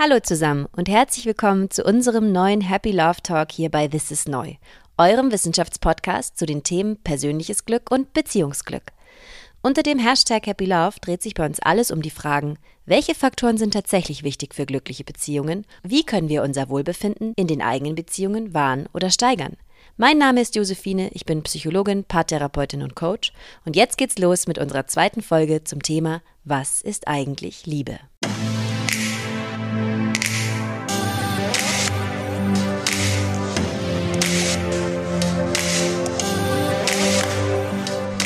Hallo zusammen und herzlich willkommen zu unserem neuen Happy Love Talk hier bei This is Neu, eurem Wissenschaftspodcast zu den Themen persönliches Glück und Beziehungsglück. Unter dem Hashtag Happy Love dreht sich bei uns alles um die Fragen, welche Faktoren sind tatsächlich wichtig für glückliche Beziehungen, wie können wir unser Wohlbefinden in den eigenen Beziehungen wahren oder steigern. Mein Name ist Josephine, ich bin Psychologin, Paartherapeutin und Coach und jetzt geht's los mit unserer zweiten Folge zum Thema Was ist eigentlich Liebe?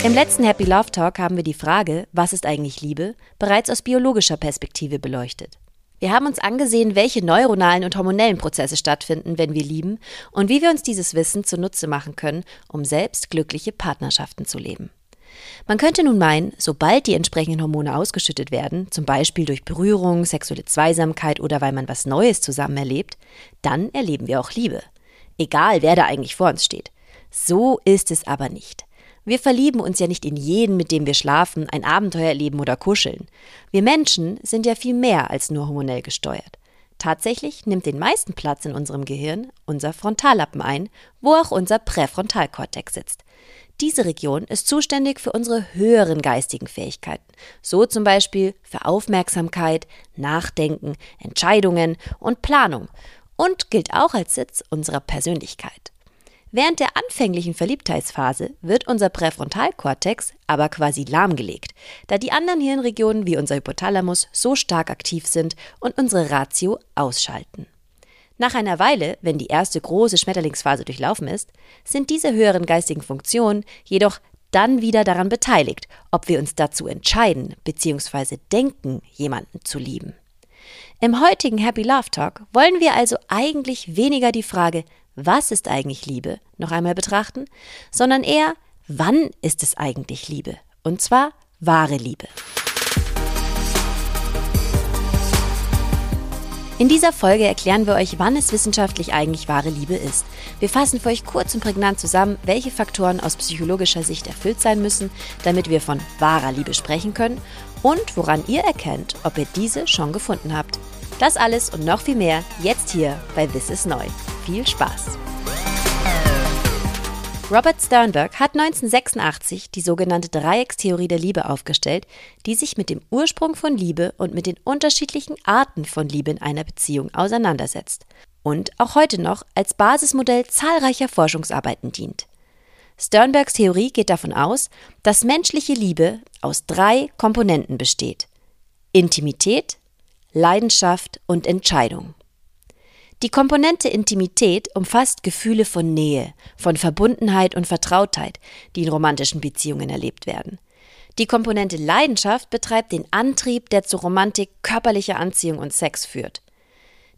Im letzten Happy Love Talk haben wir die Frage, was ist eigentlich Liebe, bereits aus biologischer Perspektive beleuchtet. Wir haben uns angesehen, welche neuronalen und hormonellen Prozesse stattfinden, wenn wir lieben und wie wir uns dieses Wissen zunutze machen können, um selbst glückliche Partnerschaften zu leben. Man könnte nun meinen, sobald die entsprechenden Hormone ausgeschüttet werden, zum Beispiel durch Berührung, sexuelle Zweisamkeit oder weil man was Neues zusammen erlebt, dann erleben wir auch Liebe. Egal, wer da eigentlich vor uns steht. So ist es aber nicht. Wir verlieben uns ja nicht in jeden, mit dem wir schlafen, ein Abenteuer erleben oder kuscheln. Wir Menschen sind ja viel mehr als nur hormonell gesteuert. Tatsächlich nimmt den meisten Platz in unserem Gehirn unser Frontallappen ein, wo auch unser Präfrontalkortex sitzt. Diese Region ist zuständig für unsere höheren geistigen Fähigkeiten, so zum Beispiel für Aufmerksamkeit, Nachdenken, Entscheidungen und Planung und gilt auch als Sitz unserer Persönlichkeit. Während der anfänglichen Verliebtheitsphase wird unser Präfrontalkortex aber quasi lahmgelegt, da die anderen Hirnregionen wie unser Hypothalamus so stark aktiv sind und unsere Ratio ausschalten. Nach einer Weile, wenn die erste große Schmetterlingsphase durchlaufen ist, sind diese höheren geistigen Funktionen jedoch dann wieder daran beteiligt, ob wir uns dazu entscheiden bzw. denken, jemanden zu lieben. Im heutigen Happy Love Talk wollen wir also eigentlich weniger die Frage, was ist eigentlich Liebe, noch einmal betrachten, sondern eher, wann ist es eigentlich Liebe? Und zwar wahre Liebe. In dieser Folge erklären wir euch, wann es wissenschaftlich eigentlich wahre Liebe ist. Wir fassen für euch kurz und prägnant zusammen, welche Faktoren aus psychologischer Sicht erfüllt sein müssen, damit wir von wahrer Liebe sprechen können und woran ihr erkennt, ob ihr diese schon gefunden habt. Das alles und noch viel mehr jetzt hier bei This is Neu. Viel Spaß! Robert Sternberg hat 1986 die sogenannte Dreieckstheorie der Liebe aufgestellt, die sich mit dem Ursprung von Liebe und mit den unterschiedlichen Arten von Liebe in einer Beziehung auseinandersetzt und auch heute noch als Basismodell zahlreicher Forschungsarbeiten dient. Sternbergs Theorie geht davon aus, dass menschliche Liebe aus drei Komponenten besteht: Intimität, Leidenschaft und Entscheidung. Die Komponente Intimität umfasst Gefühle von Nähe, von Verbundenheit und Vertrautheit, die in romantischen Beziehungen erlebt werden. Die Komponente Leidenschaft betreibt den Antrieb, der zu Romantik, körperlicher Anziehung und Sex führt.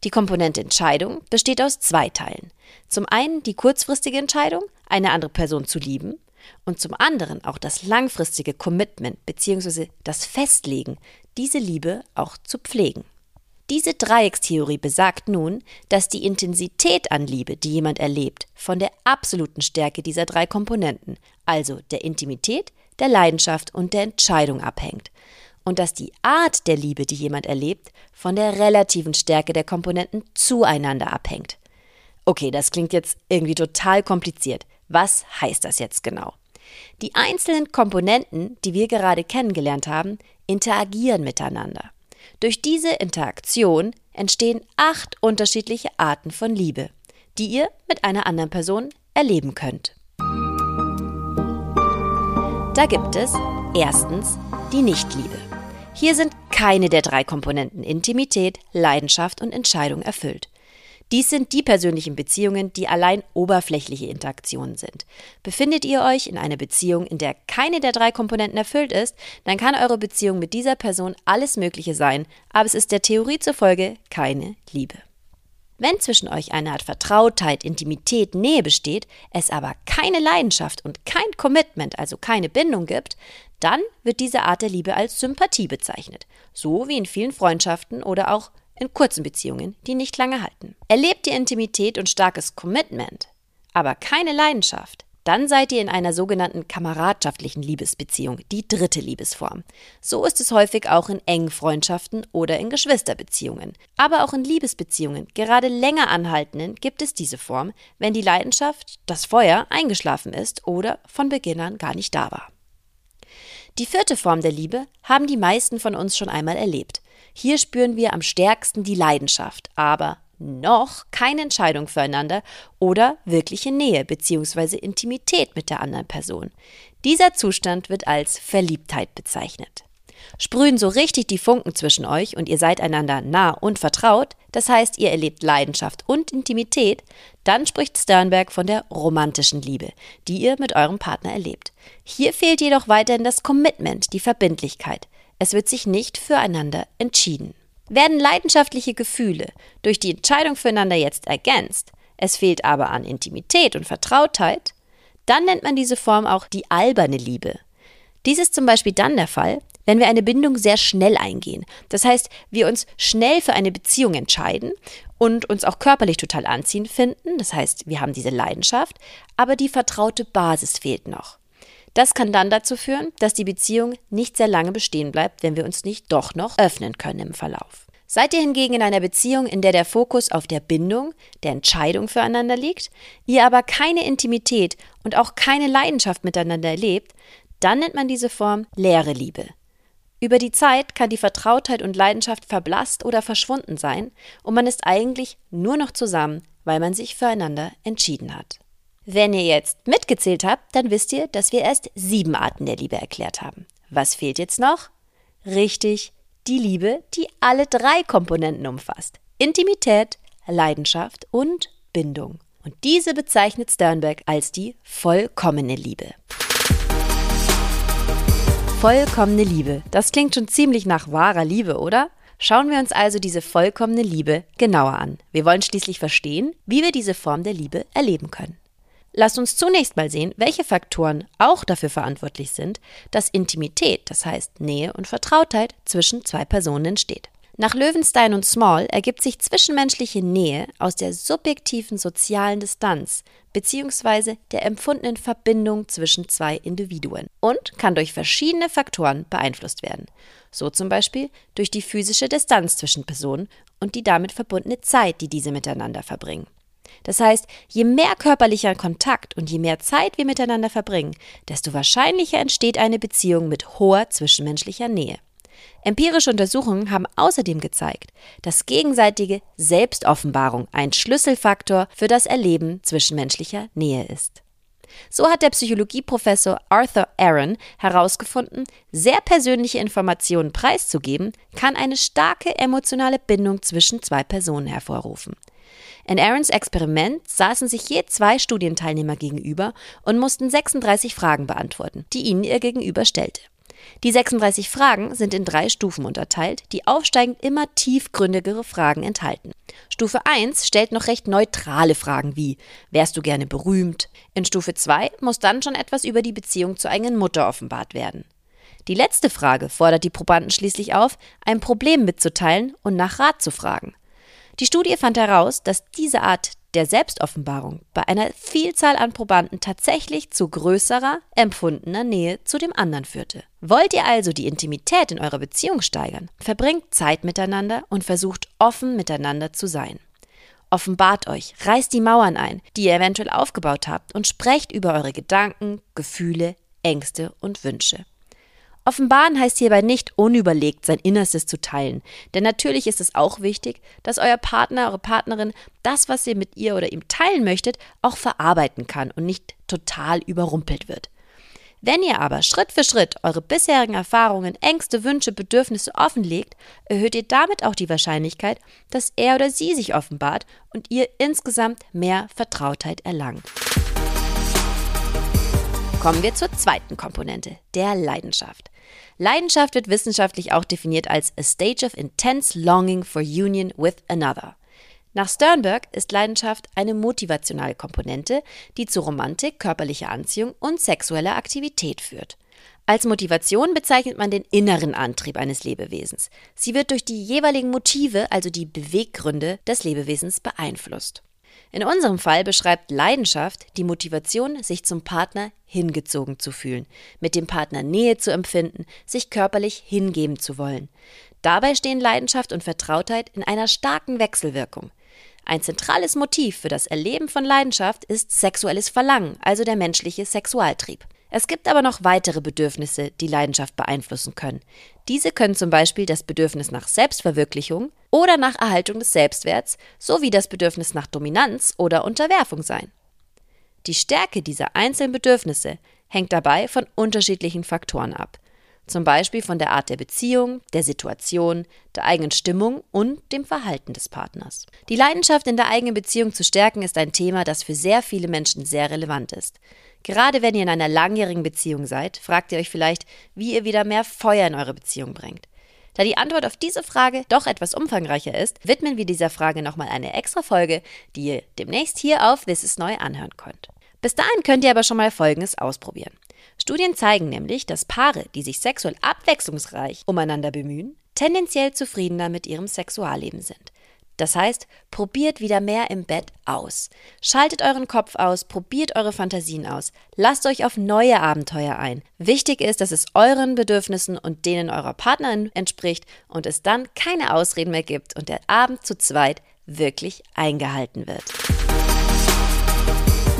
Die Komponente Entscheidung besteht aus zwei Teilen. Zum einen die kurzfristige Entscheidung, eine andere Person zu lieben, und zum anderen auch das langfristige Commitment bzw. das Festlegen, diese Liebe auch zu pflegen. Diese Dreieckstheorie besagt nun, dass die Intensität an Liebe, die jemand erlebt, von der absoluten Stärke dieser drei Komponenten, also der Intimität, der Leidenschaft und der Entscheidung abhängt. Und dass die Art der Liebe, die jemand erlebt, von der relativen Stärke der Komponenten zueinander abhängt. Okay, das klingt jetzt irgendwie total kompliziert. Was heißt das jetzt genau? Die einzelnen Komponenten, die wir gerade kennengelernt haben, interagieren miteinander. Durch diese Interaktion entstehen acht unterschiedliche Arten von Liebe, die ihr mit einer anderen Person erleben könnt. Da gibt es erstens die Nichtliebe. Hier sind keine der drei Komponenten Intimität, Leidenschaft und Entscheidung erfüllt. Dies sind die persönlichen Beziehungen, die allein oberflächliche Interaktionen sind. Befindet ihr euch in einer Beziehung, in der keine der drei Komponenten erfüllt ist, dann kann eure Beziehung mit dieser Person alles Mögliche sein, aber es ist der Theorie zufolge keine Liebe. Wenn zwischen euch eine Art Vertrautheit, Intimität, Nähe besteht, es aber keine Leidenschaft und kein Commitment, also keine Bindung gibt, dann wird diese Art der Liebe als Sympathie bezeichnet, so wie in vielen Freundschaften oder auch in kurzen Beziehungen, die nicht lange halten. Erlebt ihr Intimität und starkes Commitment, aber keine Leidenschaft, dann seid ihr in einer sogenannten kameradschaftlichen Liebesbeziehung, die dritte Liebesform. So ist es häufig auch in engen Freundschaften oder in Geschwisterbeziehungen. Aber auch in Liebesbeziehungen, gerade länger anhaltenden, gibt es diese Form, wenn die Leidenschaft, das Feuer, eingeschlafen ist oder von Beginn an gar nicht da war. Die vierte Form der Liebe haben die meisten von uns schon einmal erlebt. Hier spüren wir am stärksten die Leidenschaft, aber noch keine Entscheidung füreinander oder wirkliche Nähe bzw. Intimität mit der anderen Person. Dieser Zustand wird als Verliebtheit bezeichnet. Sprühen so richtig die Funken zwischen euch und ihr seid einander nah und vertraut, das heißt, ihr erlebt Leidenschaft und Intimität, dann spricht Sternberg von der romantischen Liebe, die ihr mit eurem Partner erlebt. Hier fehlt jedoch weiterhin das Commitment, die Verbindlichkeit. Es wird sich nicht füreinander entschieden. Werden leidenschaftliche Gefühle durch die Entscheidung füreinander jetzt ergänzt, es fehlt aber an Intimität und Vertrautheit, dann nennt man diese Form auch die alberne Liebe. Dies ist zum Beispiel dann der Fall, wenn wir eine Bindung sehr schnell eingehen. Das heißt, wir uns schnell für eine Beziehung entscheiden und uns auch körperlich total anziehen finden. Das heißt, wir haben diese Leidenschaft, aber die vertraute Basis fehlt noch. Das kann dann dazu führen, dass die Beziehung nicht sehr lange bestehen bleibt, wenn wir uns nicht doch noch öffnen können im Verlauf. Seid ihr hingegen in einer Beziehung, in der der Fokus auf der Bindung, der Entscheidung füreinander liegt, ihr aber keine Intimität und auch keine Leidenschaft miteinander erlebt, dann nennt man diese Form leere Liebe. Über die Zeit kann die Vertrautheit und Leidenschaft verblasst oder verschwunden sein und man ist eigentlich nur noch zusammen, weil man sich füreinander entschieden hat. Wenn ihr jetzt mitgezählt habt, dann wisst ihr, dass wir erst sieben Arten der Liebe erklärt haben. Was fehlt jetzt noch? Richtig, die Liebe, die alle drei Komponenten umfasst. Intimität, Leidenschaft und Bindung. Und diese bezeichnet Sternberg als die vollkommene Liebe. Vollkommene Liebe. Das klingt schon ziemlich nach wahrer Liebe, oder? Schauen wir uns also diese vollkommene Liebe genauer an. Wir wollen schließlich verstehen, wie wir diese Form der Liebe erleben können. Lasst uns zunächst mal sehen, welche Faktoren auch dafür verantwortlich sind, dass Intimität, das heißt Nähe und Vertrautheit zwischen zwei Personen entsteht. Nach Löwenstein und Small ergibt sich zwischenmenschliche Nähe aus der subjektiven sozialen Distanz bzw. der empfundenen Verbindung zwischen zwei Individuen und kann durch verschiedene Faktoren beeinflusst werden. So zum Beispiel durch die physische Distanz zwischen Personen und die damit verbundene Zeit, die diese miteinander verbringen. Das heißt, je mehr körperlicher Kontakt und je mehr Zeit wir miteinander verbringen, desto wahrscheinlicher entsteht eine Beziehung mit hoher zwischenmenschlicher Nähe. Empirische Untersuchungen haben außerdem gezeigt, dass gegenseitige Selbstoffenbarung ein Schlüsselfaktor für das Erleben zwischenmenschlicher Nähe ist. So hat der Psychologieprofessor Arthur Aaron herausgefunden, sehr persönliche Informationen preiszugeben, kann eine starke emotionale Bindung zwischen zwei Personen hervorrufen. In Aarons Experiment saßen sich je zwei Studienteilnehmer gegenüber und mussten 36 Fragen beantworten, die ihnen ihr Gegenüber stellte. Die 36 Fragen sind in drei Stufen unterteilt, die aufsteigend immer tiefgründigere Fragen enthalten. Stufe 1 stellt noch recht neutrale Fragen wie Wärst du gerne berühmt? In Stufe 2 muss dann schon etwas über die Beziehung zur eigenen Mutter offenbart werden. Die letzte Frage fordert die Probanden schließlich auf, ein Problem mitzuteilen und nach Rat zu fragen. Die Studie fand heraus, dass diese Art der Selbstoffenbarung bei einer Vielzahl an Probanden tatsächlich zu größerer empfundener Nähe zu dem anderen führte. Wollt ihr also die Intimität in eurer Beziehung steigern? Verbringt Zeit miteinander und versucht offen miteinander zu sein. Offenbart euch, reißt die Mauern ein, die ihr eventuell aufgebaut habt und sprecht über eure Gedanken, Gefühle, Ängste und Wünsche. Offenbaren heißt hierbei nicht unüberlegt sein Innerstes zu teilen, denn natürlich ist es auch wichtig, dass euer Partner, eure Partnerin das, was ihr mit ihr oder ihm teilen möchtet, auch verarbeiten kann und nicht total überrumpelt wird. Wenn ihr aber Schritt für Schritt eure bisherigen Erfahrungen, Ängste, Wünsche, Bedürfnisse offenlegt, erhöht ihr damit auch die Wahrscheinlichkeit, dass er oder sie sich offenbart und ihr insgesamt mehr Vertrautheit erlangt. Kommen wir zur zweiten Komponente, der Leidenschaft. Leidenschaft wird wissenschaftlich auch definiert als a stage of intense longing for union with another. Nach Sternberg ist Leidenschaft eine motivationale Komponente, die zu Romantik, körperlicher Anziehung und sexueller Aktivität führt. Als Motivation bezeichnet man den inneren Antrieb eines Lebewesens. Sie wird durch die jeweiligen Motive, also die Beweggründe des Lebewesens beeinflusst. In unserem Fall beschreibt Leidenschaft die Motivation, sich zum Partner hingezogen zu fühlen, mit dem Partner Nähe zu empfinden, sich körperlich hingeben zu wollen. Dabei stehen Leidenschaft und Vertrautheit in einer starken Wechselwirkung. Ein zentrales Motiv für das Erleben von Leidenschaft ist sexuelles Verlangen, also der menschliche Sexualtrieb. Es gibt aber noch weitere Bedürfnisse, die Leidenschaft beeinflussen können. Diese können zum Beispiel das Bedürfnis nach Selbstverwirklichung oder nach Erhaltung des Selbstwerts sowie das Bedürfnis nach Dominanz oder Unterwerfung sein. Die Stärke dieser einzelnen Bedürfnisse hängt dabei von unterschiedlichen Faktoren ab zum Beispiel von der Art der Beziehung, der Situation, der eigenen Stimmung und dem Verhalten des Partners. Die Leidenschaft in der eigenen Beziehung zu stärken ist ein Thema, das für sehr viele Menschen sehr relevant ist. Gerade wenn ihr in einer langjährigen Beziehung seid, fragt ihr euch vielleicht, wie ihr wieder mehr Feuer in eure Beziehung bringt. Da die Antwort auf diese Frage doch etwas umfangreicher ist, widmen wir dieser Frage nochmal eine extra Folge, die ihr demnächst hier auf This is Neu anhören könnt. Bis dahin könnt ihr aber schon mal Folgendes ausprobieren. Studien zeigen nämlich, dass Paare, die sich sexuell abwechslungsreich umeinander bemühen, tendenziell zufriedener mit ihrem Sexualleben sind. Das heißt, probiert wieder mehr im Bett aus. Schaltet euren Kopf aus, probiert eure Fantasien aus, lasst euch auf neue Abenteuer ein. Wichtig ist, dass es euren Bedürfnissen und denen eurer Partnerin entspricht und es dann keine Ausreden mehr gibt und der Abend zu zweit wirklich eingehalten wird.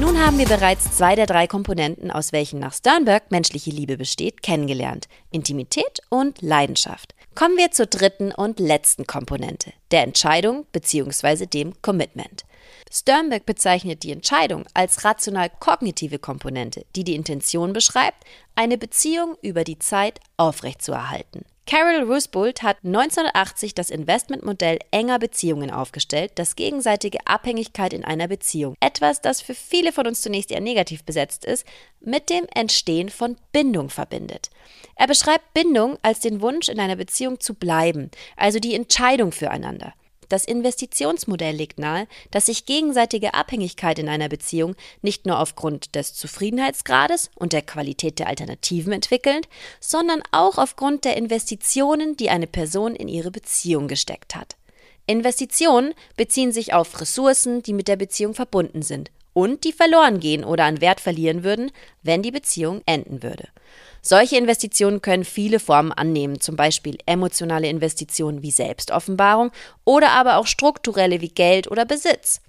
Nun haben wir bereits zwei der drei Komponenten, aus welchen nach Sternberg menschliche Liebe besteht, kennengelernt. Intimität und Leidenschaft. Kommen wir zur dritten und letzten Komponente, der Entscheidung bzw. dem Commitment. Sternberg bezeichnet die Entscheidung als rational-kognitive Komponente, die die Intention beschreibt, eine Beziehung über die Zeit aufrechtzuerhalten. Carol Rusbold hat 1980 das Investmentmodell enger Beziehungen aufgestellt, das gegenseitige Abhängigkeit in einer Beziehung, etwas, das für viele von uns zunächst eher negativ besetzt ist, mit dem Entstehen von Bindung verbindet. Er beschreibt Bindung als den Wunsch, in einer Beziehung zu bleiben, also die Entscheidung füreinander. Das Investitionsmodell legt nahe, dass sich gegenseitige Abhängigkeit in einer Beziehung nicht nur aufgrund des Zufriedenheitsgrades und der Qualität der Alternativen entwickelt, sondern auch aufgrund der Investitionen, die eine Person in ihre Beziehung gesteckt hat. Investitionen beziehen sich auf Ressourcen, die mit der Beziehung verbunden sind und die verloren gehen oder an Wert verlieren würden, wenn die Beziehung enden würde. Solche Investitionen können viele Formen annehmen, zum Beispiel emotionale Investitionen wie Selbstoffenbarung oder aber auch strukturelle wie Geld oder Besitz.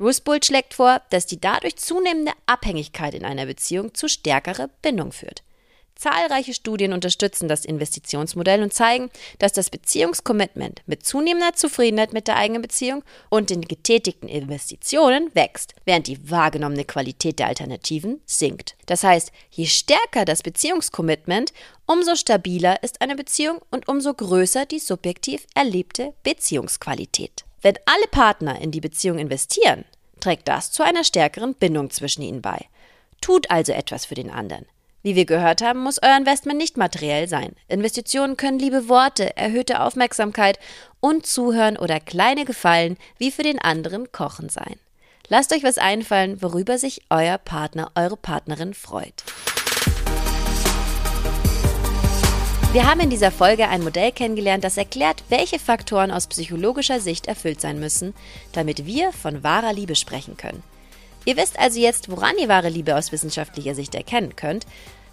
Rusbull schlägt vor, dass die dadurch zunehmende Abhängigkeit in einer Beziehung zu stärkerer Bindung führt. Zahlreiche Studien unterstützen das Investitionsmodell und zeigen, dass das Beziehungscommitment mit zunehmender Zufriedenheit mit der eigenen Beziehung und den getätigten Investitionen wächst, während die wahrgenommene Qualität der Alternativen sinkt. Das heißt, je stärker das Beziehungscommitment, umso stabiler ist eine Beziehung und umso größer die subjektiv erlebte Beziehungsqualität. Wenn alle Partner in die Beziehung investieren, trägt das zu einer stärkeren Bindung zwischen ihnen bei. Tut also etwas für den anderen. Wie wir gehört haben, muss euer Investment nicht materiell sein. Investitionen können liebe Worte, erhöhte Aufmerksamkeit und Zuhören oder kleine Gefallen wie für den anderen Kochen sein. Lasst euch was einfallen, worüber sich euer Partner, eure Partnerin freut. Wir haben in dieser Folge ein Modell kennengelernt, das erklärt, welche Faktoren aus psychologischer Sicht erfüllt sein müssen, damit wir von wahrer Liebe sprechen können. Ihr wisst also jetzt, woran ihr wahre Liebe aus wissenschaftlicher Sicht erkennen könnt.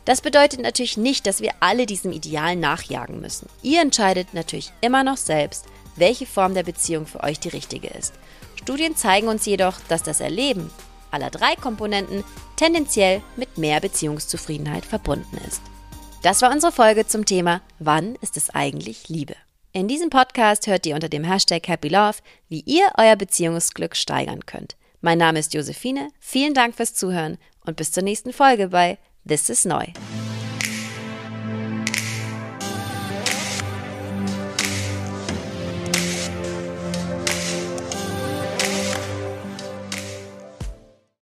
Das bedeutet natürlich nicht, dass wir alle diesem Ideal nachjagen müssen. Ihr entscheidet natürlich immer noch selbst, welche Form der Beziehung für euch die richtige ist. Studien zeigen uns jedoch, dass das Erleben aller drei Komponenten tendenziell mit mehr Beziehungszufriedenheit verbunden ist. Das war unsere Folge zum Thema Wann ist es eigentlich Liebe? In diesem Podcast hört ihr unter dem Hashtag Happy Love, wie ihr euer Beziehungsglück steigern könnt. Mein Name ist Josephine, vielen Dank fürs Zuhören und bis zur nächsten Folge bei This is Neu.